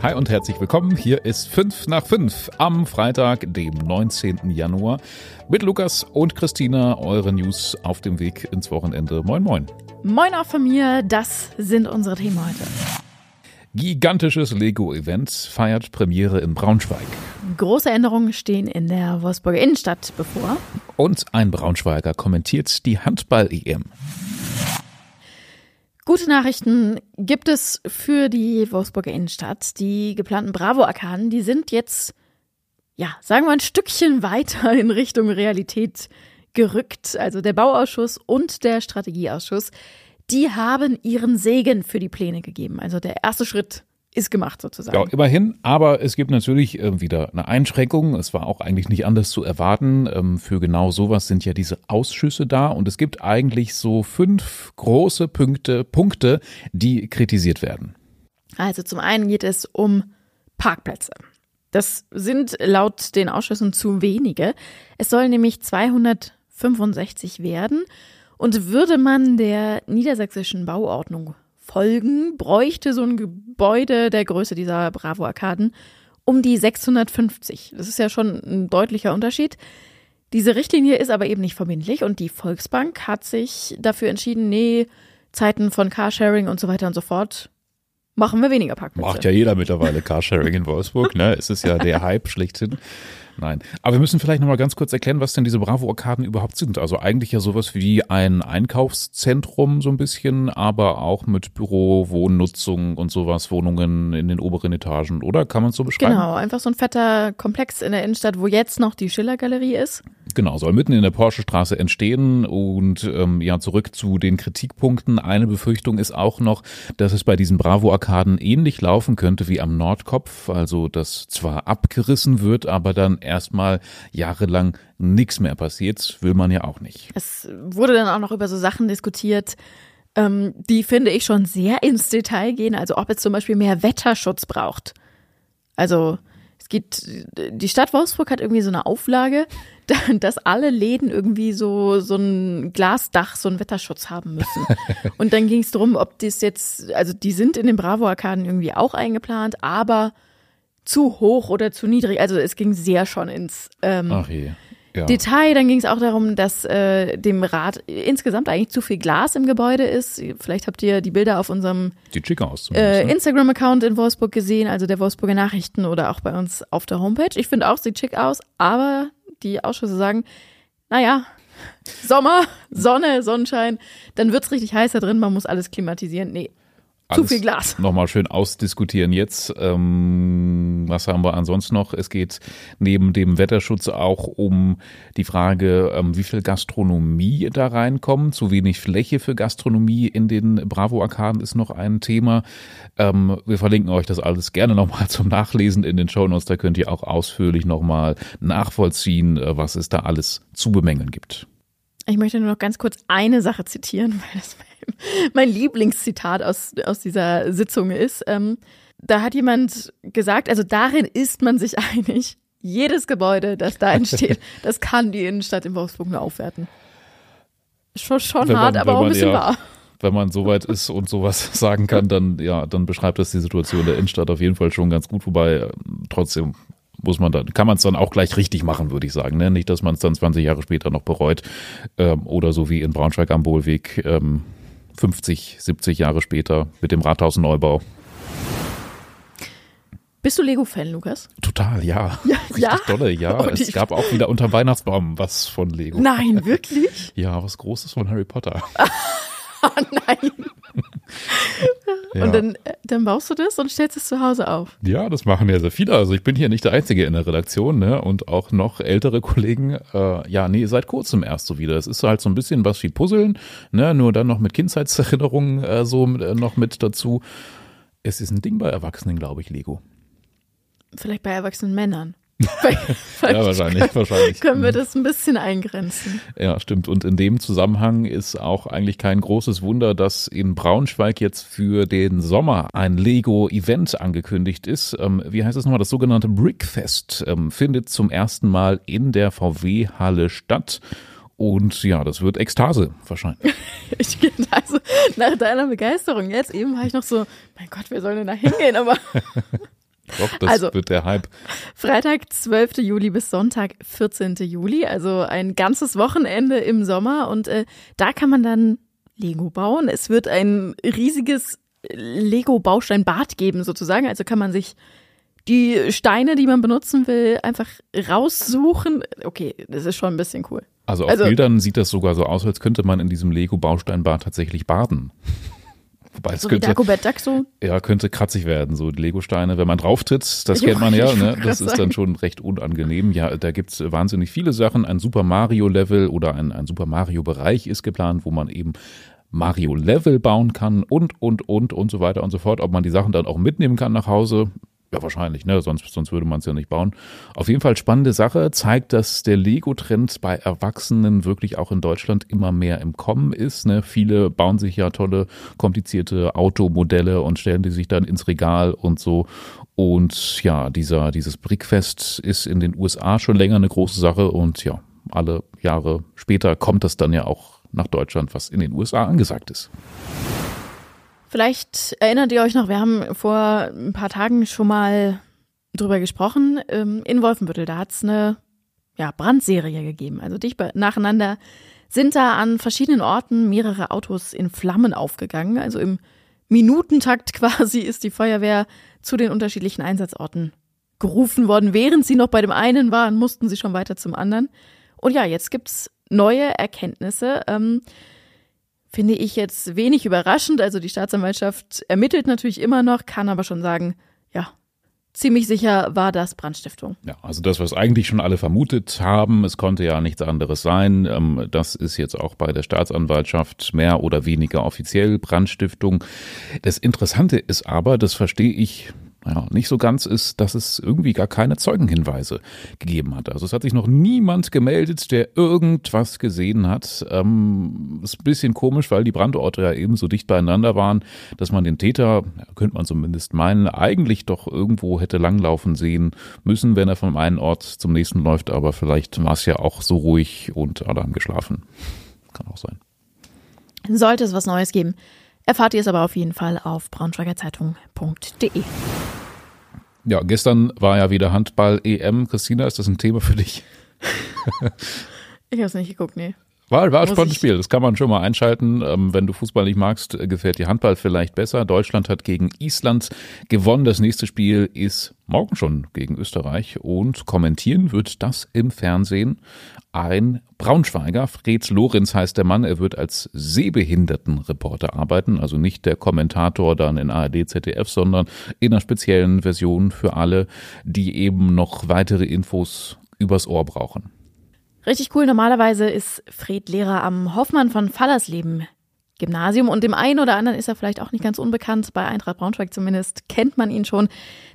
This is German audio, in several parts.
Hi und herzlich willkommen. Hier ist 5 nach 5 am Freitag, dem 19. Januar. Mit Lukas und Christina, eure News auf dem Weg ins Wochenende. Moin, moin. Moin auch von mir, das sind unsere Themen heute. Gigantisches Lego-Event feiert Premiere in Braunschweig. Große Änderungen stehen in der Wolfsburger Innenstadt bevor. Und ein Braunschweiger kommentiert die Handball-EM. Gute Nachrichten gibt es für die Wolfsburger Innenstadt. Die geplanten Bravo-Arkaden, die sind jetzt, ja, sagen wir ein Stückchen weiter in Richtung Realität gerückt. Also der Bauausschuss und der Strategieausschuss, die haben ihren Segen für die Pläne gegeben. Also der erste Schritt ist gemacht sozusagen. Ja, immerhin, aber es gibt natürlich äh, wieder eine Einschränkung. Es war auch eigentlich nicht anders zu erwarten. Ähm, für genau sowas sind ja diese Ausschüsse da und es gibt eigentlich so fünf große Punkte, Punkte, die kritisiert werden. Also zum einen geht es um Parkplätze. Das sind laut den Ausschüssen zu wenige. Es sollen nämlich 265 werden. Und würde man der niedersächsischen Bauordnung folgen, bräuchte so ein Gebäude der Größe dieser Bravo-Arkaden um die 650. Das ist ja schon ein deutlicher Unterschied. Diese Richtlinie ist aber eben nicht verbindlich und die Volksbank hat sich dafür entschieden, nee, Zeiten von Carsharing und so weiter und so fort machen wir weniger Parkplätze. Macht ja jeder mittlerweile Carsharing in Wolfsburg, ne? Es ist ja der Hype schlechthin. Nein. Aber wir müssen vielleicht nochmal ganz kurz erklären, was denn diese Bravo-Arkaden überhaupt sind. Also eigentlich ja sowas wie ein Einkaufszentrum so ein bisschen, aber auch mit Büro, Wohnnutzung und sowas, Wohnungen in den oberen Etagen, oder? Kann man es so beschreiben? Genau, einfach so ein fetter Komplex in der Innenstadt, wo jetzt noch die Schiller-Galerie ist. Genau, soll mitten in der Porsche-Straße entstehen und ähm, ja, zurück zu den Kritikpunkten. Eine Befürchtung ist auch noch, dass es bei diesen Bravo-Arkaden ähnlich laufen könnte wie am Nordkopf, also dass zwar abgerissen wird, aber dann erstmal jahrelang nichts mehr passiert, will man ja auch nicht. Es wurde dann auch noch über so Sachen diskutiert, ähm, die finde ich schon sehr ins Detail gehen, also ob es zum Beispiel mehr Wetterschutz braucht. Also es geht, die Stadt Wolfsburg hat irgendwie so eine Auflage, dass alle Läden irgendwie so, so ein Glasdach, so einen Wetterschutz haben müssen. Und dann ging es darum, ob das jetzt, also die sind in den Bravo-Arkaden irgendwie auch eingeplant, aber zu hoch oder zu niedrig. Also es ging sehr schon ins ähm, Ach je. Ja. Detail. Dann ging es auch darum, dass äh, dem Rat insgesamt eigentlich zu viel Glas im Gebäude ist. Vielleicht habt ihr die Bilder auf unserem äh, ne? Instagram-Account in Wolfsburg gesehen, also der Wolfsburger Nachrichten oder auch bei uns auf der Homepage. Ich finde auch, sieht schick aus, aber die Ausschüsse sagen, naja, Sommer, Sonne, Sonnenschein, dann wird's richtig heiß da drin, man muss alles klimatisieren. Nee, zu viel Glas. Nochmal schön ausdiskutieren jetzt. Ähm, was haben wir ansonsten noch? Es geht neben dem Wetterschutz auch um die Frage, ähm, wie viel Gastronomie da reinkommt. Zu wenig Fläche für Gastronomie in den Bravo-Arkaden ist noch ein Thema. Ähm, wir verlinken euch das alles gerne nochmal zum Nachlesen in den Show Notes. Da könnt ihr auch ausführlich nochmal nachvollziehen, äh, was es da alles zu bemängeln gibt. Ich möchte nur noch ganz kurz eine Sache zitieren, weil das mein Lieblingszitat aus, aus dieser Sitzung ist. Ähm, da hat jemand gesagt, also darin ist man sich einig, jedes Gebäude, das da entsteht, das kann die Innenstadt in Wolfsburg nur aufwerten. Schon, schon man, hart, aber auch ein bisschen ja, wahr. Wenn man so weit ist und sowas sagen kann, dann ja, dann beschreibt das die Situation der Innenstadt auf jeden Fall schon ganz gut, wobei äh, trotzdem muss man dann, kann man es dann auch gleich richtig machen, würde ich sagen. Ne? Nicht, dass man es dann 20 Jahre später noch bereut ähm, oder so wie in Braunschweig am Bohlweg ähm, 50, 70 Jahre später mit dem Rathausneubau. Bist du Lego-Fan, Lukas? Total, ja. Ja, Richtig ja? dolle, ja. Und es gab auch wieder unter Weihnachtsbaum was von Lego. Nein, wirklich? ja, was Großes von Harry Potter. oh nein. Ja. Und dann, äh, dann baust du das und stellst es zu Hause auf. Ja, das machen ja sehr viele. Also ich bin hier nicht der Einzige in der Redaktion, ne? Und auch noch ältere Kollegen, äh, ja, nee, seit kurzem erst so wieder. Es ist halt so ein bisschen was wie Puzzeln, ne? Nur dann noch mit Kindheitserinnerungen äh, so äh, noch mit dazu. Es ist ein Ding bei Erwachsenen, glaube ich, Lego. Vielleicht bei erwachsenen Männern ja, wahrscheinlich, wahrscheinlich. Können wir das ein bisschen eingrenzen. Ja, stimmt. Und in dem Zusammenhang ist auch eigentlich kein großes Wunder, dass in Braunschweig jetzt für den Sommer ein Lego-Event angekündigt ist. Ähm, wie heißt es nochmal? Das sogenannte Brickfest ähm, findet zum ersten Mal in der VW-Halle statt. Und ja, das wird Ekstase wahrscheinlich. ich, also nach deiner Begeisterung jetzt eben war ich noch so, mein Gott, wir sollen denn da hingehen, aber Doch, das Also- wird der Hype. Freitag, 12. Juli bis Sonntag, 14. Juli, also ein ganzes Wochenende im Sommer. Und äh, da kann man dann Lego bauen. Es wird ein riesiges Lego-Bausteinbad geben, sozusagen. Also kann man sich die Steine, die man benutzen will, einfach raussuchen. Okay, das ist schon ein bisschen cool. Also auf Also- Bildern sieht das sogar so aus, als könnte man in diesem Lego-Bausteinbad tatsächlich baden. Wobei es So wie könnte, Dagobert Duck so. ja, könnte kratzig werden, so Lego-Steine, wenn man drauftritt, das kennt man ja, ne? das ist dann schon recht unangenehm. Ja, da gibt's wahnsinnig viele Sachen. Ein Super Mario-Level oder ein, ein Super Mario-Bereich ist geplant, wo man eben Mario-Level bauen kann und, und, und und so weiter und so fort. Ob man die Sachen dann auch mitnehmen kann nach Hause, ja, wahrscheinlich, ne? Sonst, sonst würde man es ja nicht bauen. Auf jeden Fall spannende Sache, zeigt, dass der Lego-Trend bei Erwachsenen wirklich auch in Deutschland immer mehr im Kommen ist. Ne? Viele bauen sich ja tolle, komplizierte Automodelle und stellen die sich dann ins Regal und so. Und ja, dieser, dieses Brickfest ist in den USA schon länger eine große Sache und ja, alle Jahre später kommt das dann ja auch nach Deutschland, was in den USA angesagt ist. Vielleicht erinnert ihr euch noch, wir haben vor ein paar Tagen schon mal drüber gesprochen. Ähm, In Wolfenbüttel, da hat's eine ja, Brandserie gegeben. Also dicht nacheinander sind da an verschiedenen Orten mehrere Autos in Flammen aufgegangen. Also im Minutentakt quasi ist die Feuerwehr zu den unterschiedlichen Einsatzorten gerufen worden. Während sie noch bei dem einen waren, mussten sie schon weiter zum anderen. Und ja, jetzt gibt's neue Erkenntnisse. Ähm, finde ich jetzt wenig überraschend. Also die Staatsanwaltschaft ermittelt natürlich immer noch, kann aber schon sagen, ja, ziemlich sicher war das Brandstiftung. Ja, also das, was eigentlich schon alle vermutet haben, es konnte ja nichts anderes sein. Ähm, das ist jetzt auch bei der Staatsanwaltschaft mehr oder weniger offiziell Brandstiftung. Das Interessante ist aber, das verstehe ich ja, nicht so ganz, ist, dass es irgendwie gar keine Zeugenhinweise gegeben hat. Also es hat sich noch niemand gemeldet, der irgendwas gesehen hat. Ähm, ist ein bisschen komisch, weil die Brandorte ja eben so dicht beieinander waren, dass man den Täter, könnte man zumindest meinen, eigentlich doch irgendwo hätte langlaufen sehen müssen, wenn er vom einen Ort zum nächsten läuft. Aber vielleicht war es ja auch so ruhig und alle haben geschlafen. Kann auch sein. Sollte es was Neues geben, erfahrt ihr es aber auf jeden Fall auf braunschweigerzeitung.de. Ja, gestern war ja wieder Handball-EM. Christina, ist das ein Thema für dich? Ich habe es nicht geguckt, nee. War, war ein spannendes Spiel. Das kann man schon mal einschalten. Ähm, wenn du Fußball nicht magst, äh, gefällt dir Handball vielleicht besser. Deutschland hat gegen Island gewonnen. Das nächste Spiel ist morgen schon gegen Österreich. Und kommentieren wird das im Fernsehen ein Braunschweiger. Fred Lorenz heißt der Mann. Er wird als Sehbehindertenreporter arbeiten. Also nicht der Kommentator dann in ARD, ZDF, sondern in einer speziellen Version für alle, die eben noch weitere Infos übers Ohr brauchen. Richtig cool. Normalerweise ist Fred Lehrer am Hoffmann von Fallersleben Gymnasium und dem einen oder anderen ist er vielleicht auch nicht ganz unbekannt. Bei Eintracht Braunschweig zumindest kennt man ihn schon.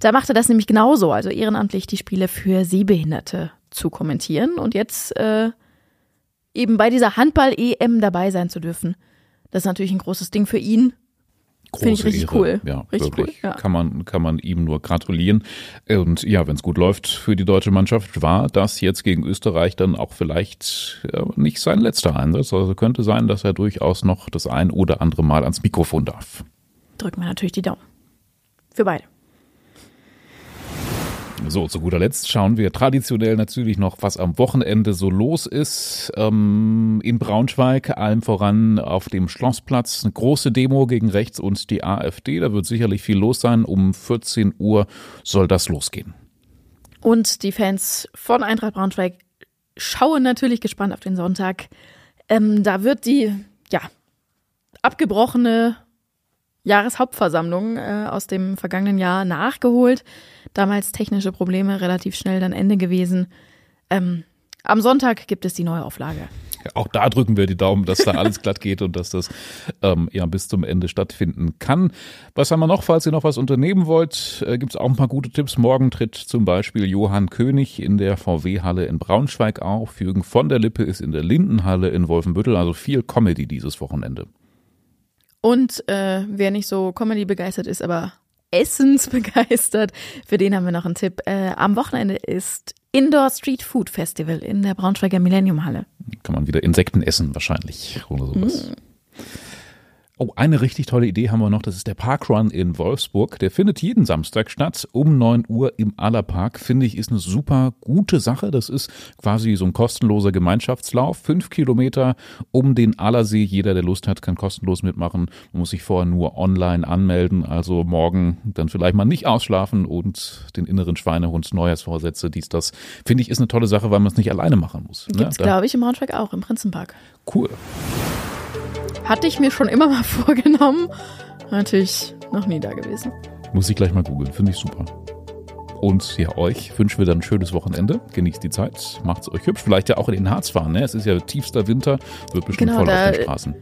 Da macht er das nämlich genauso, also ehrenamtlich die Spiele für Sehbehinderte zu kommentieren und jetzt äh, eben bei dieser Handball-EM dabei sein zu dürfen. Das ist natürlich ein großes Ding für ihn. Finde ich Große richtig Ehre. cool. Ja, Richtig wirklich. cool, ja. Kann man, kann man ihm nur gratulieren. Und ja, wenn es gut läuft für die deutsche Mannschaft, war das jetzt gegen Österreich dann auch vielleicht äh, nicht sein letzter Einsatz. Also könnte sein, dass er durchaus noch das ein oder andere Mal ans Mikrofon darf. Drücken wir natürlich die Daumen. Für beide. So, zu guter Letzt schauen wir traditionell natürlich noch, was am Wochenende so los ist. Ähm, in Braunschweig, allem voran auf dem Schlossplatz, eine große Demo gegen rechts und die AfD. Da wird sicherlich viel los sein. Um 14 Uhr soll das losgehen. Und die Fans von Eintracht Braunschweig schauen natürlich gespannt auf den Sonntag. Ähm, da wird die, ja, abgebrochene Jahreshauptversammlung äh, aus dem vergangenen Jahr nachgeholt. Damals technische Probleme, relativ schnell dann Ende gewesen. Ähm, am Sonntag gibt es die neue Auflage. Auch da drücken wir die Daumen, dass da alles glatt geht und dass das ähm, ja bis zum Ende stattfinden kann. Was haben wir noch? Falls ihr noch was unternehmen wollt, äh, gibt es auch ein paar gute Tipps. Morgen tritt zum Beispiel Johann König in der VW-Halle in Braunschweig auf. Jürgen von der Lippe ist in der Lindenhalle in Wolfenbüttel. Also viel Comedy dieses Wochenende. Und äh, wer nicht so Comedy begeistert ist, aber Essens begeistert, für den haben wir noch einen Tipp. Äh, am Wochenende ist Indoor Street Food Festival in der Braunschweiger Millennium Halle. Kann man wieder Insekten essen wahrscheinlich oder sowas. Oh, eine richtig tolle Idee haben wir noch. Das ist der Parkrun in Wolfsburg. Der findet jeden Samstag statt um 9 Uhr im Allerpark. Finde ich, ist eine super gute Sache. Das ist quasi so ein kostenloser Gemeinschaftslauf. Fünf Kilometer um den Allersee. Jeder, der Lust hat, kann kostenlos mitmachen. Man muss sich vorher nur online anmelden. Also morgen dann vielleicht mal nicht ausschlafen und den inneren Schweinehund Neujahrsvorsätze, dies, das. Finde ich, ist eine tolle Sache, weil man es nicht alleine machen muss. Ne? Gibt's, ne? glaube ich, im Braunschweig auch, im Prinzenpark. Cool. Hatte ich mir schon immer mal vorgenommen. Natürlich noch nie da gewesen. Muss ich gleich mal googeln. Finde ich super. Und ja, euch wünschen wir dann ein schönes Wochenende. Genießt die Zeit, macht's euch hübsch. Vielleicht ja auch in den Harz fahren. Ne? Es ist ja tiefster Winter, wird bestimmt genau, voll auf den Straßen.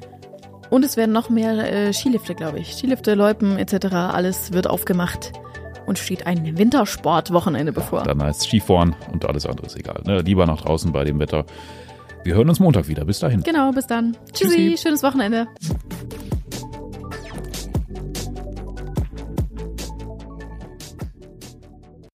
Und es werden noch mehr äh, Skilifte, glaube ich. Skilifte, Loipen etc. Alles wird aufgemacht. Und steht ein Wintersportwochenende bevor. Dann heißt Skifahren und alles andere ist egal. Ne? Lieber nach draußen bei dem Wetter. Wir hören uns Montag wieder. Bis dahin. Genau, bis dann. Tschüssi, Tschüssi. schönes Wochenende.